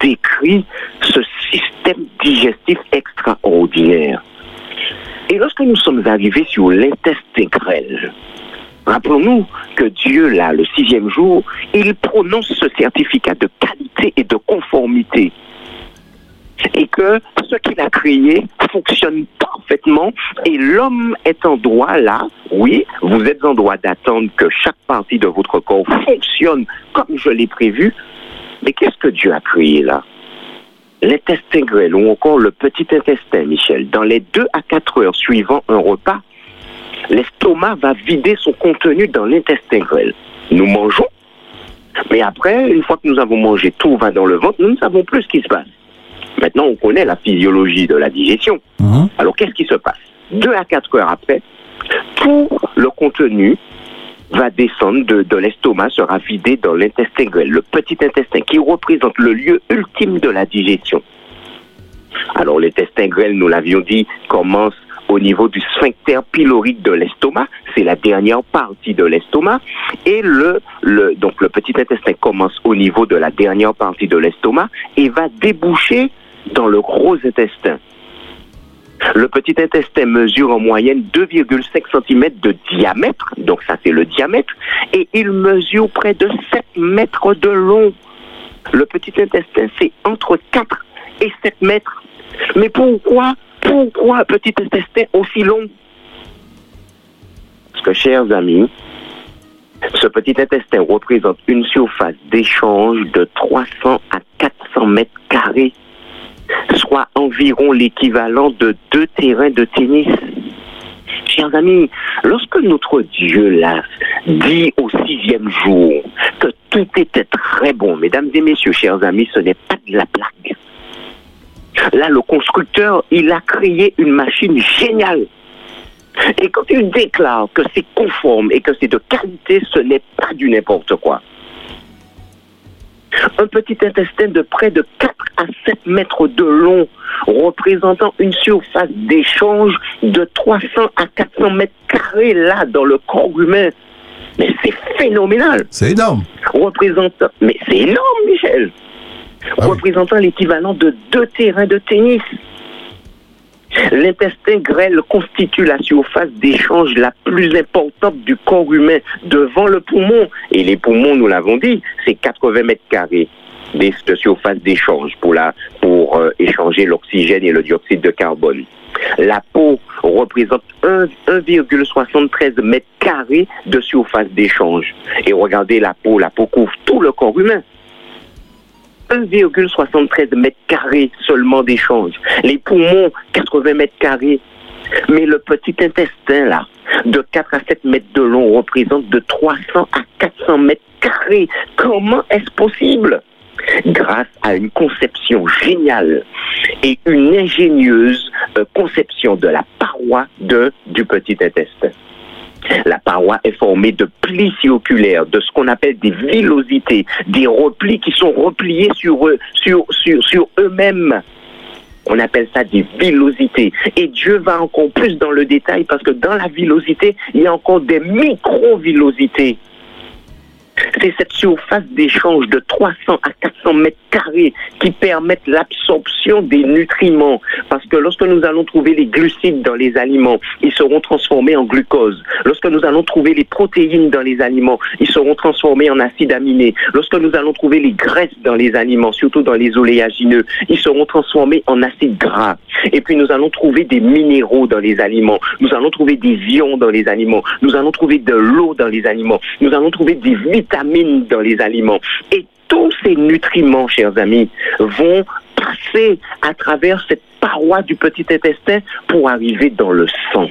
décrit ce système digestif extraordinaire. Et lorsque nous sommes arrivés sur l'intestin grêle, rappelons-nous que Dieu, là, le sixième jour, il prononce ce certificat de qualité et de conformité et que ce qu'il a créé fonctionne parfaitement et l'homme est en droit là, oui, vous êtes en droit d'attendre que chaque partie de votre corps fonctionne comme je l'ai prévu, mais qu'est-ce que Dieu a créé là? L'intestin grêle ou encore le petit intestin, Michel, dans les deux à quatre heures suivant un repas, l'estomac va vider son contenu dans l'intestin grêle. Nous mangeons, mais après, une fois que nous avons mangé, tout va dans le ventre, nous ne savons plus ce qui se passe. Maintenant, on connaît la physiologie de la digestion. Mhm. Alors, qu'est-ce qui se passe? Deux à quatre heures après, tout le contenu va descendre de, de l'estomac, sera vidé dans l'intestin grêle, le petit intestin, qui représente le lieu ultime de la digestion. Alors, l'intestin grêle, nous l'avions dit, commence au niveau du sphincter pylorique de l'estomac, c'est la dernière partie de l'estomac, et le, le, donc le petit intestin commence au niveau de la dernière partie de l'estomac et va déboucher dans le gros intestin. Le petit intestin mesure en moyenne 2,5 cm de diamètre, donc ça c'est le diamètre, et il mesure près de 7 mètres de long. Le petit intestin c'est entre 4 et 7 mètres. Mais pourquoi, pourquoi un petit intestin aussi long? Parce que chers amis, ce petit intestin représente une surface d'échange de 300 à 400 mètres carrés soit environ l'équivalent de deux terrains de tennis. Chers amis, lorsque notre Dieu là dit au sixième jour que tout était très bon, mesdames et messieurs, chers amis, ce n'est pas de la blague. Là, le constructeur, il a créé une machine géniale. Et quand il déclare que c'est conforme et que c'est de qualité, ce n'est pas du n'importe quoi un petit intestin de près de 4 à 7 mètres de long, représentant une surface d'échange de 300 à 400 mètres carrés là dans le corps humain. Mais c'est phénoménal. C'est énorme. Représentant, mais c'est énorme, Michel. Ah oui. représentant l'équivalent de deux terrains de tennis. L'intestin grêle constitue la surface d'échange la plus importante du corps humain devant le poumon. Et les poumons, nous l'avons dit, c'est 80 mètres carrés de surface d'échange pour euh, échanger l'oxygène et le dioxyde de carbone. La peau représente 1,73 mètres carrés de surface d'échange. Et regardez la peau, la peau couvre tout le corps humain. 1,73 mètres carrés seulement d'échange. Les poumons, 80 mètres carrés. Mais le petit intestin, là, de 4 à 7 mètres de long, représente de 300 à 400 mètres carrés. Comment est-ce possible? Grâce à une conception géniale et une ingénieuse euh, conception de la paroi de, du petit intestin. La paroi est formée de plis circulaires, de ce qu'on appelle des villosités, des replis qui sont repliés sur eux, sur, sur, sur eux-mêmes. On appelle ça des villosités. Et Dieu va encore plus dans le détail parce que dans la villosité, il y a encore des micro-villosités. C'est cette surface d'échange de 300 à 400 mètres carrés qui permettent l'absorption des nutriments. Parce que lorsque nous allons trouver les glucides dans les aliments, ils seront transformés en glucose. Lorsque nous allons trouver les protéines dans les aliments, ils seront transformés en acides aminés. Lorsque nous allons trouver les graisses dans les aliments, surtout dans les oléagineux, ils seront transformés en acides gras. Et puis nous allons trouver des minéraux dans les aliments. Nous allons trouver des ions dans les aliments. Nous allons trouver de l'eau dans les aliments. Nous allons trouver des vitamines dans les aliments. Et tous ces nutriments, chers amis, vont passer à travers cette paroi du petit intestin pour arriver dans le sang.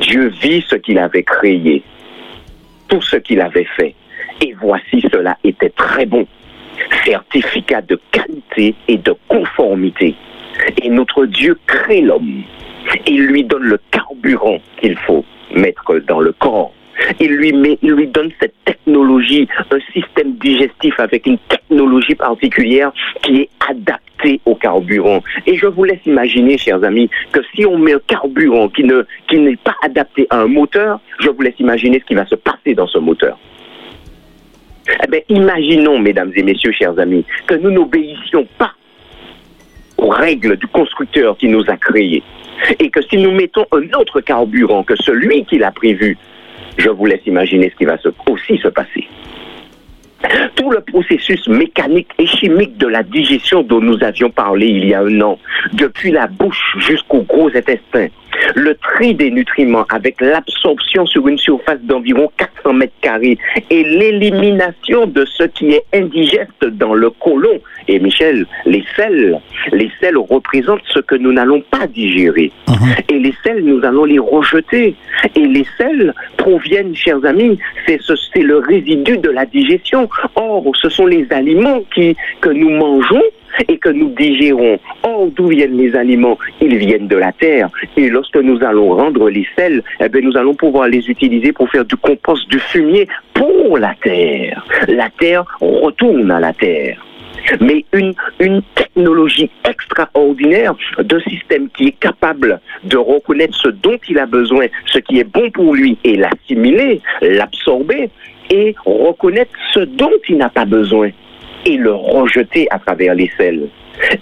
Dieu vit ce qu'il avait créé, tout ce qu'il avait fait. Et voici cela était très bon. Certificat de qualité et de conformité. Et notre Dieu crée l'homme. Il lui donne le carburant qu'il faut mettre dans le corps. Il lui, met, il lui donne cette technologie, un système digestif avec une technologie particulière qui est adaptée au carburant. Et je vous laisse imaginer, chers amis, que si on met un carburant qui qui n'est pas adapté à un moteur, je vous laisse imaginer ce qui va se passer dans ce moteur. Eh bien, imaginons, mesdames et messieurs, chers amis, que nous n'obéissions pas aux règles du constructeur qui nous a créés. Et que si nous mettons un autre carburant que celui qu'il a prévu, je vous laisse imaginer ce qui va aussi se passer. Tout le processus mécanique et chimique de la digestion dont nous avions parlé il y a un an, depuis la bouche jusqu'au gros intestin, le tri des nutriments avec l'absorption sur une surface d'environ 400 mètres carrés et l'élimination de ce qui est indigeste dans le côlon. Et Michel, les sels, les sels représentent ce que nous n'allons pas digérer. Et les sels, nous allons les rejeter. Et les sels proviennent, chers amis, c'est ce, le résidu de la digestion. Or, ce sont les aliments qui, que nous mangeons et que nous digérons. Or, d'où viennent les aliments Ils viennent de la terre. Et lorsque nous allons rendre les sels, eh bien, nous allons pouvoir les utiliser pour faire du compost, du fumier pour la terre. La terre retourne à la terre mais une, une technologie extraordinaire d'un système qui est capable de reconnaître ce dont il a besoin, ce qui est bon pour lui, et l'assimiler, l'absorber, et reconnaître ce dont il n'a pas besoin, et le rejeter à travers les selles.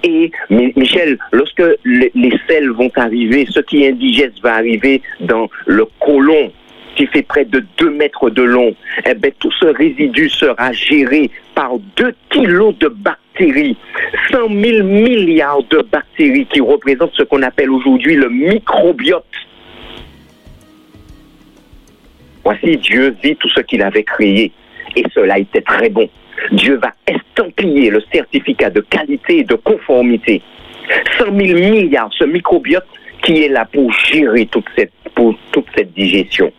Et Mi- Michel, lorsque les, les selles vont arriver, ce qui est indigeste va arriver dans le côlon qui fait près de 2 mètres de long, eh ben, tout ce résidu sera géré par 2 kilos de bactéries, 100 000 milliards de bactéries qui représentent ce qu'on appelle aujourd'hui le microbiote. Voici Dieu vit tout ce qu'il avait créé et cela était très bon. Dieu va estampiller le certificat de qualité et de conformité. 100 000 milliards, ce microbiote qui est là pour gérer toute cette, toute cette digestion.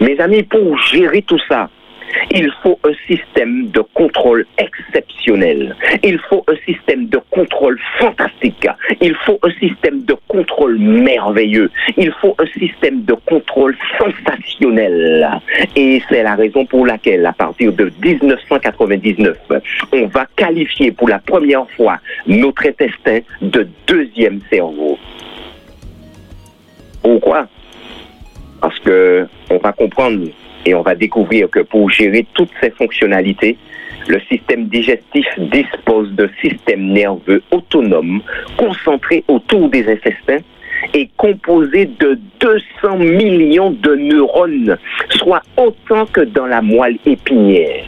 Mes amis, pour gérer tout ça, il faut un système de contrôle exceptionnel. Il faut un système de contrôle fantastique. Il faut un système de contrôle merveilleux. Il faut un système de contrôle sensationnel. Et c'est la raison pour laquelle, à partir de 1999, on va qualifier pour la première fois notre intestin de deuxième cerveau. Pourquoi? Parce que on va comprendre et on va découvrir que pour gérer toutes ces fonctionnalités, le système digestif dispose d'un système nerveux autonome concentré autour des intestins et composé de 200 millions de neurones, soit autant que dans la moelle épinière.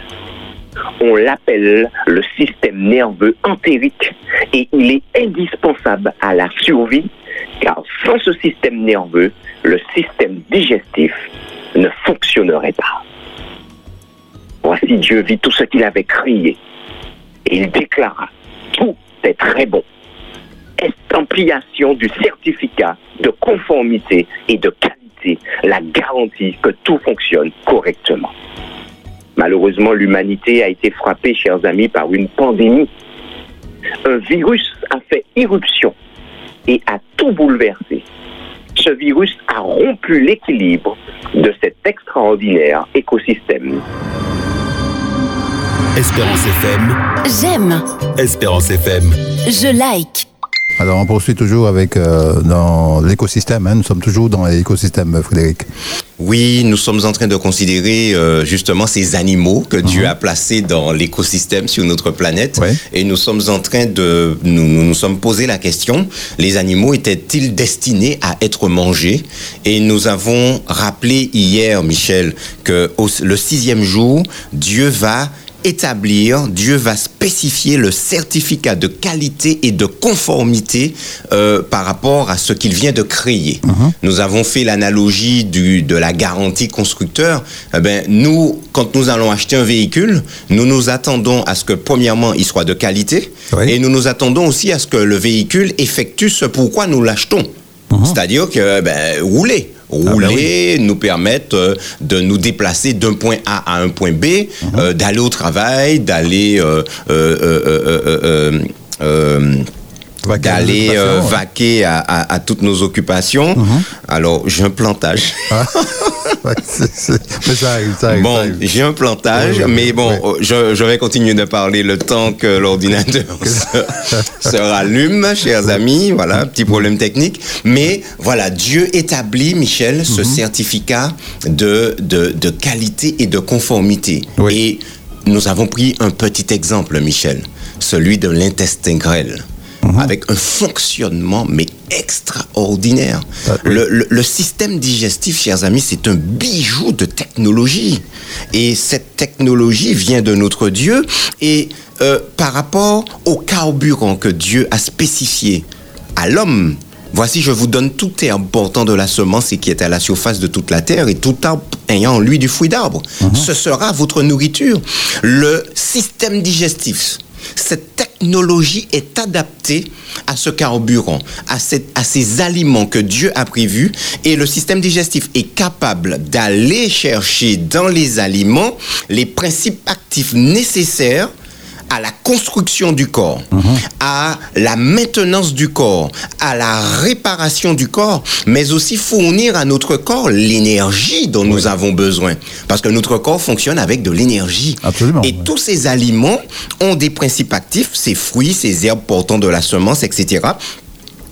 on l'appelle le système nerveux entérique et il est indispensable à la survie car sans ce système nerveux, le système digestif ne fonctionnerait pas. Voici Dieu vit tout ce qu'il avait crié et il déclara, tout est très bon. Estampliation du certificat de conformité et de qualité, la garantie que tout fonctionne correctement. Malheureusement, l'humanité a été frappée, chers amis, par une pandémie. Un virus a fait irruption et a tout bouleversé. Ce virus a rompu l'équilibre de cet extraordinaire écosystème. Espérance FM, J'aime. Espérance FM. Je like. Alors on poursuit toujours avec euh, dans l'écosystème. hein. Nous sommes toujours dans l'écosystème, Frédéric. Oui, nous sommes en train de considérer euh, justement ces animaux que Dieu a placés dans l'écosystème sur notre planète. Ouais. Et nous sommes en train de nous, nous nous sommes posé la question les animaux étaient-ils destinés à être mangés? Et nous avons rappelé hier, Michel, que au- le sixième jour, Dieu va établir, Dieu va spécifier le certificat de qualité et de conformité euh, par rapport à ce qu'il vient de créer. Nous avons fait l'analogie de la garantie constructeur. Eh ben, nous, quand nous allons acheter un véhicule, nous nous attendons à ce que premièrement il soit de qualité Oui. et nous nous attendons aussi à ce que le véhicule effectue ce pourquoi nous l'achetons. C'est-à-dire que ben, rouler. Ben Rouler nous permettre euh, de nous déplacer d'un point A à un point B, euh, d'aller au travail, d'aller d'aller euh, vaquer à, à- à toutes nos occupations. Alors, j'ai un plantage. Ah. Ouais, c'est- c'est- mais ça arrive, ça arrive. ça Bon, j'ai un plantage, Oui, oui, mais bon, oui. je, je vais continuer de parler le temps que l'ordinateur se, se rallume, chers amis. Voilà, petit problème technique. Mais voilà, Dieu établit, Michel, Mhm. ce certificat de, de, de qualité et de conformité. Et nous avons pris un petit exemple, Michel, celui de l'intestin grêle. Mhm. Avec un fonctionnement, mais extraordinaire. Ah, oui. Le, le- le système digestif, chers amis, c'est un bijou de technologie. Et cette technologie vient de notre Dieu. Et euh, par rapport au carburant que Dieu a spécifié à l'homme, voici, je vous donne tout est important de la semence et qui est à la surface de toute la terre et tout arbre ayant en lui du fruit d'arbre. Ce sera votre nourriture. Le système digestif, cette technologie est adaptée à ce carburant, à, ces aliments que Dieu a prévus, et le système digestif est capable d'aller chercher dans les aliments les principes actifs nécessaires à la construction du corps, à la maintenance du corps, à la réparation du corps, mais aussi fournir à notre corps l'énergie dont nous avons besoin. Parce que notre corps fonctionne avec de l'énergie. Absolument, Et tous ces aliments ont des principes actifs, ces fruits, ces herbes portant de la semence, etc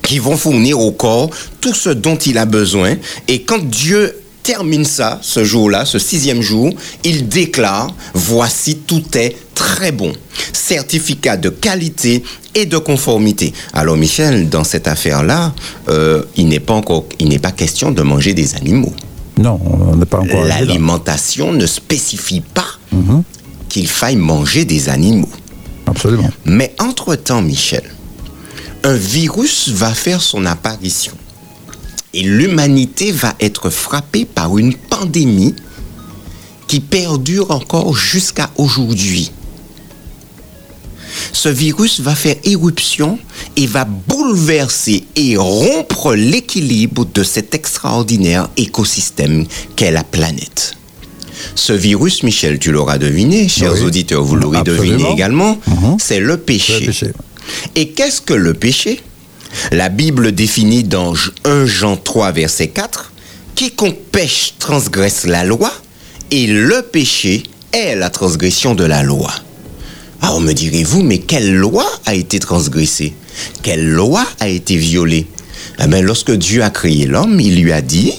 qui vont fournir au corps tout ce dont il a besoin. Et quand Dieu termine ça, ce jour-là, ce sixième jour, il déclare, voici tout est très bon. Certificat de qualité et de conformité. Alors Michel, dans cette affaire-là, euh, il n'est pas encore, il n'est pas question de manger des animaux. Non, on n'est pas encore. L'alimentation ne spécifie pas qu'il faille manger des animaux. Absolument. Mais entre-temps, Michel, un virus va faire son apparition. Et l'humanité va être frappée par une pandémie qui perdure encore jusqu'à aujourd'hui. Ce virus va faire éruption et va bouleverser et rompre l'équilibre de cet extraordinaire écosystème qu'est la planète. Ce virus, Michel, tu l'auras deviné, chers Oui. auditeurs, vous l'aurez deviné également, Mhm. c'est le péché. C'est le péché. Et qu'est-ce que le péché? La Bible définit dans 1 Jean 3, verset 4, Quiconque pêche transgresse la loi, et le péché est la transgression de la loi. Alors me direz-vous, mais quelle loi a été transgressée? Quelle loi a été violée? Eh bien, lorsque Dieu a créé l'homme, il lui a dit,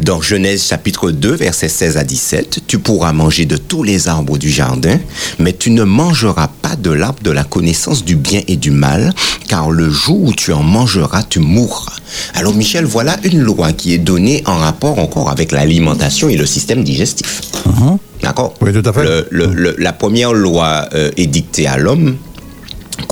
dans Genèse chapitre 2, versets 16 à 17, Tu pourras manger de tous les arbres du jardin, mais tu ne mangeras pas de l'arbre de la connaissance du bien et du mal, car le jour où tu en mangeras, tu mourras. Alors Michel, voilà une loi qui est donnée en rapport encore avec l'alimentation et le système digestif. D'accord? Oui, tout à fait. Le- le- le- la première loi euh, édictée à l'homme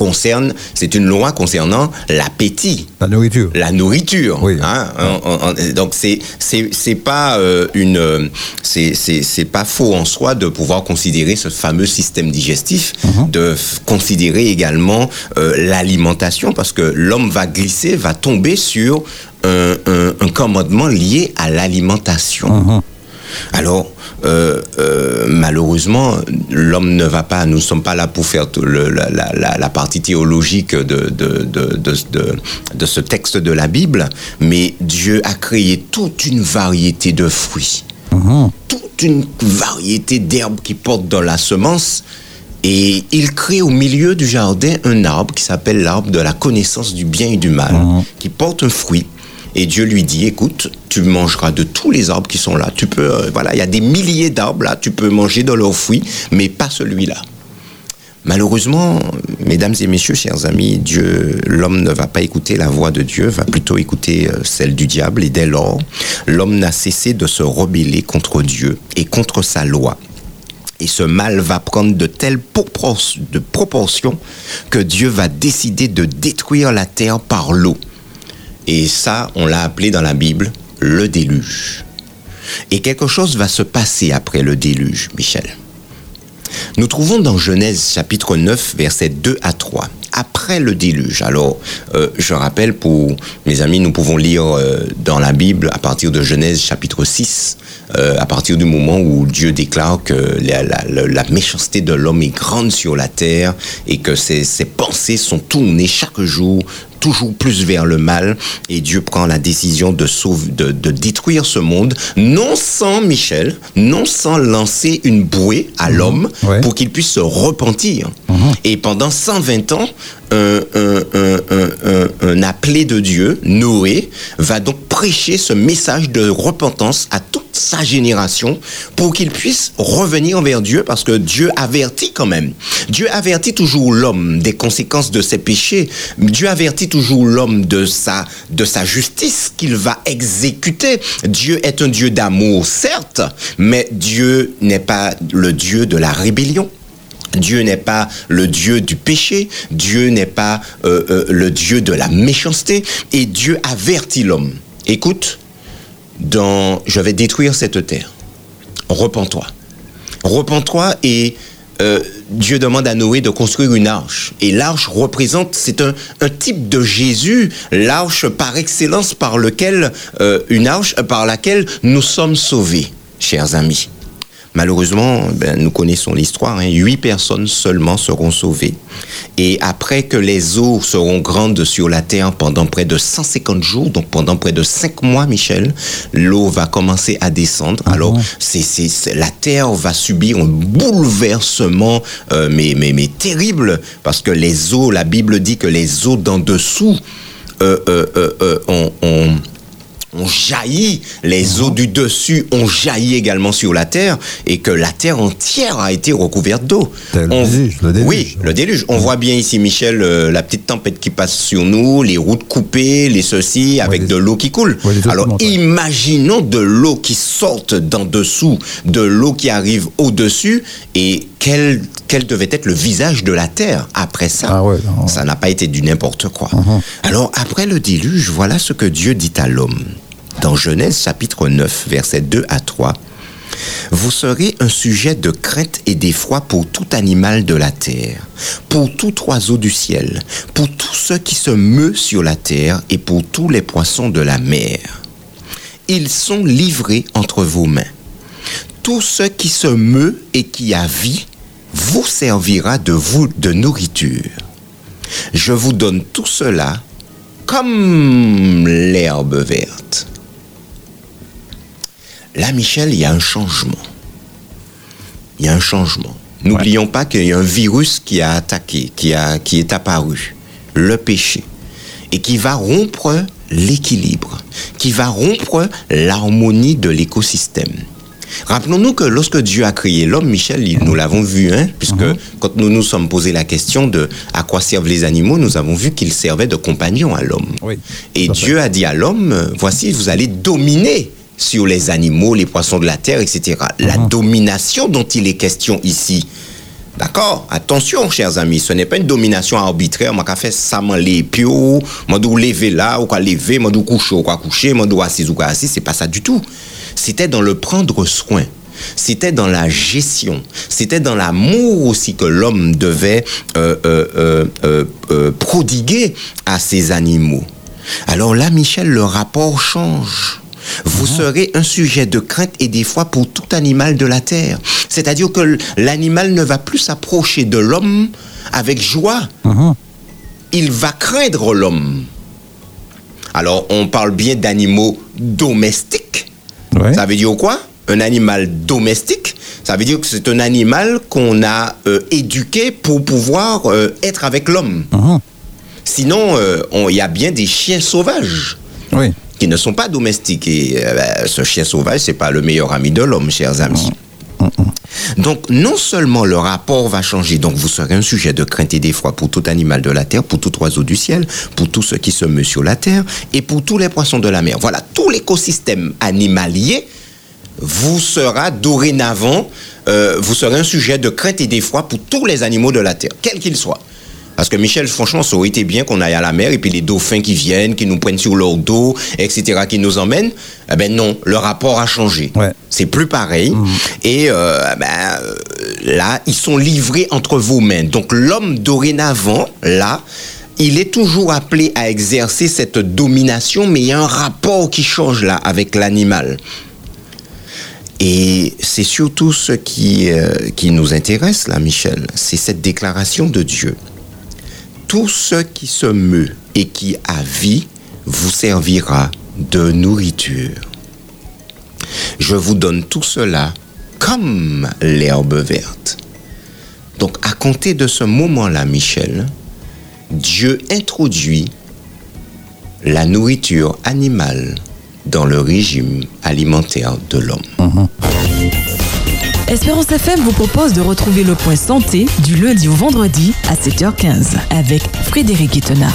concerne, c'est une loi concernant l'appétit La nourriture. la nourriture. Oui. hein, on- on- on- donc c'est c'est pas euh, une euh, c'est pas faux en soi de pouvoir considérer ce fameux système digestif, de f- considérer également euh, l'alimentation parce que l'homme va glisser, va tomber sur un, un, un commandement lié à l'alimentation. Alors, euh, euh, malheureusement, l'homme ne va pas, nous ne sommes pas là pour faire le- la, la- la- la partie théologique de, de, de, de, de- de ce texte de la Bible, mais Dieu a créé toute une variété de fruits, toute une variété d'herbes qui portent dans la semence. Et il crée au milieu du jardin un arbre qui s'appelle l'arbre de la connaissance du bien et du mal, qui porte un fruit. Et Dieu lui dit, écoute, tu mangeras de tous les arbres qui sont là. Tu peux, euh, voilà, il y a des milliers d'arbres là, tu peux manger de leurs fruits, mais pas celui-là. Malheureusement, mesdames et messieurs, chers amis, Dieu, l'homme ne va pas écouter la voix de Dieu, va plutôt écouter euh, celle du diable. Et dès lors, l'homme n'a cessé de se rebeller contre Dieu et contre sa loi. Et ce mal va prendre de telles proportions que Dieu va décider de détruire la terre par l'eau. Et ça, on l'a appelé dans la Bible le déluge. Et quelque chose va se passer après le déluge, Michel. Nous trouvons dans Genèse chapitre 9, versets 2 à 3. Après le déluge. Alors, euh, je rappelle pour mes amis, nous pouvons lire euh, dans la Bible à partir de Genèse chapitre 6, euh, à partir du moment où Dieu déclare que la, la- la- la méchanceté de l'homme est grande sur la terre et que ses, ses pensées sont tournées chaque jour toujours plus vers le mal et Dieu prend la décision de, sauver, de, de détruire ce monde, non sans Michel, non sans lancer une bouée à l'homme Ouais. pour qu'il puisse se repentir. Et pendant 120 ans, un appelé de Dieu, Noé, va donc prêcher ce message de repentance à toute sa génération pour qu'il puisse revenir vers Dieu parce que Dieu avertit quand même. Dieu avertit toujours l'homme des conséquences de ses péchés. Dieu avertit toujours l'homme de sa, de sa justice qu'il va exécuter. Dieu est un Dieu d'amour, certes, mais Dieu n'est pas le Dieu de la rébellion. Dieu n'est pas le Dieu du péché, Dieu n'est pas euh, euh, le Dieu de la méchanceté, et Dieu avertit l'homme. Écoute, dans, je vais détruire cette terre. Repens-toi. Repens-toi et euh, Dieu demande à Noé de construire une arche. Et l'arche représente, c'est un, un type de Jésus, l'arche par excellence par lequel, une arche par laquelle nous sommes sauvés, chers amis. Malheureusement, ben, nous connaissons l'histoire. Hein, Huit personnes seulement seront sauvées. Et après que les eaux seront grandes sur la terre pendant près de 150 jours, donc pendant près de cinq mois, Michel, l'eau va commencer à descendre. Alors, c'est, c'est, c'est- la terre va subir un bouleversement, euh, mais, mais, mais terrible, parce que les eaux, la Bible dit que les eaux d'en dessous euh, euh, euh, euh, ont- ont ont jailli, les eaux du dessus ont jailli également sur la terre et que la terre entière a été recouverte d'eau. C'est le On- déluge, le déluge. Oui, le déluge. On voit bien ici, Michel, euh, la petite tempête qui passe sur nous, les routes coupées, les ceci, avec les- de l'eau qui coule. Ouais, Alors, ouais. imaginons de l'eau qui sorte d'en dessous, de l'eau qui arrive au-dessus, et quel, quel devait être le visage de la terre après ça Ah ouais, non. Ça n'a pas été du n'importe quoi. Uh-huh. Alors, après le déluge, voilà ce que Dieu dit à l'homme. Dans Genèse chapitre 9, versets 2 à 3. Vous serez un sujet de crainte et d'effroi pour tout animal de la terre, pour tout oiseau du ciel, pour tout ce qui se meut sur la terre et pour tous les poissons de la mer. Ils sont livrés entre vos mains. Tout ce qui se meut et qui a vie vous servira de vous de nourriture. Je vous donne tout cela comme l'herbe verte. Là, Michel, il y a un changement. Il y a un changement. N'oublions pas qu'il y a un virus qui a attaqué, qui, a, qui est apparu, le péché, et qui va rompre l'équilibre, qui va rompre l'harmonie de l'écosystème. Rappelons-nous que lorsque Dieu a créé l'homme, Michel, nous l'avons vu, hein, puisque quand nous nous sommes posé la question de à quoi servent les animaux, nous avons vu qu'ils servaient de compagnons à l'homme. Oui, Et fait. Dieu a dit à l'homme, voici, vous allez dominer sur les animaux, les poissons de la terre, etc. La domination dont il est question ici. D'accord? Attention, chers amis, ce n'est pas une domination arbitraire. Moi, fait ça, moi, les pio, moi, lever là, ou quoi lever, moi, coucher, ou quoi coucher, moi, assis, ou quoi assis. C'est pas ça du tout. C'était dans le prendre soin. C'était dans la gestion. C'était dans l'amour aussi que l'homme devait euh, euh, euh, prodiguer à ses animaux. Alors là, Michel, le rapport change. Vous serez un sujet de crainte et des fois pour tout animal de la terre. C'est-à-dire que l'animal ne va plus s'approcher de l'homme avec joie. Il va craindre l'homme. Alors, on parle bien d'animaux domestiques. Ouais. Ça veut dire quoi? Un animal domestique, ça veut dire que c'est un animal qu'on a euh, éduqué pour pouvoir euh, être avec l'homme. Sinon, euh, il y a bien des chiens sauvages Oui. qui ne sont pas domestiques. Et ben, ce chien sauvage, c'est pas le meilleur ami de l'homme, chers amis. Donc, non seulement le rapport va changer, donc vous serez un sujet de crainte et d'effroi pour tout animal de la terre, pour tout oiseau du ciel, pour tout ce qui se meut sur la terre et pour tous les poissons de la mer. Voilà, tout l'écosystème animalier vous sera dorénavant, euh, vous serez un sujet de crainte et d'effroi pour tous les animaux de la terre, quels qu'ils soient. Parce que Michel, franchement, ça aurait été bien qu'on aille à la mer et puis les dauphins qui viennent, qui nous prennent sur leur dos, etc., qui nous emmènent. Eh ben non, le rapport a changé. Ouais. C'est plus pareil. Et euh, ben, euh, là, ils sont livrés entre vos mains. Donc l'homme dorénavant, là, il est toujours appelé à exercer cette domination, mais il y a un rapport qui change là avec l'animal. Et c'est surtout ce qui, euh, qui nous intéresse là, Michel, c'est cette déclaration de Dieu. Tout ce qui se meut et qui a vie vous servira de nourriture. Je vous donne tout cela comme l'herbe verte. Donc à compter de ce moment-là, Michel, Dieu introduit la nourriture animale dans le régime alimentaire de l'homme. Espérance FM vous propose de retrouver le point santé du lundi au vendredi à 7h15 avec Frédéric Guitena.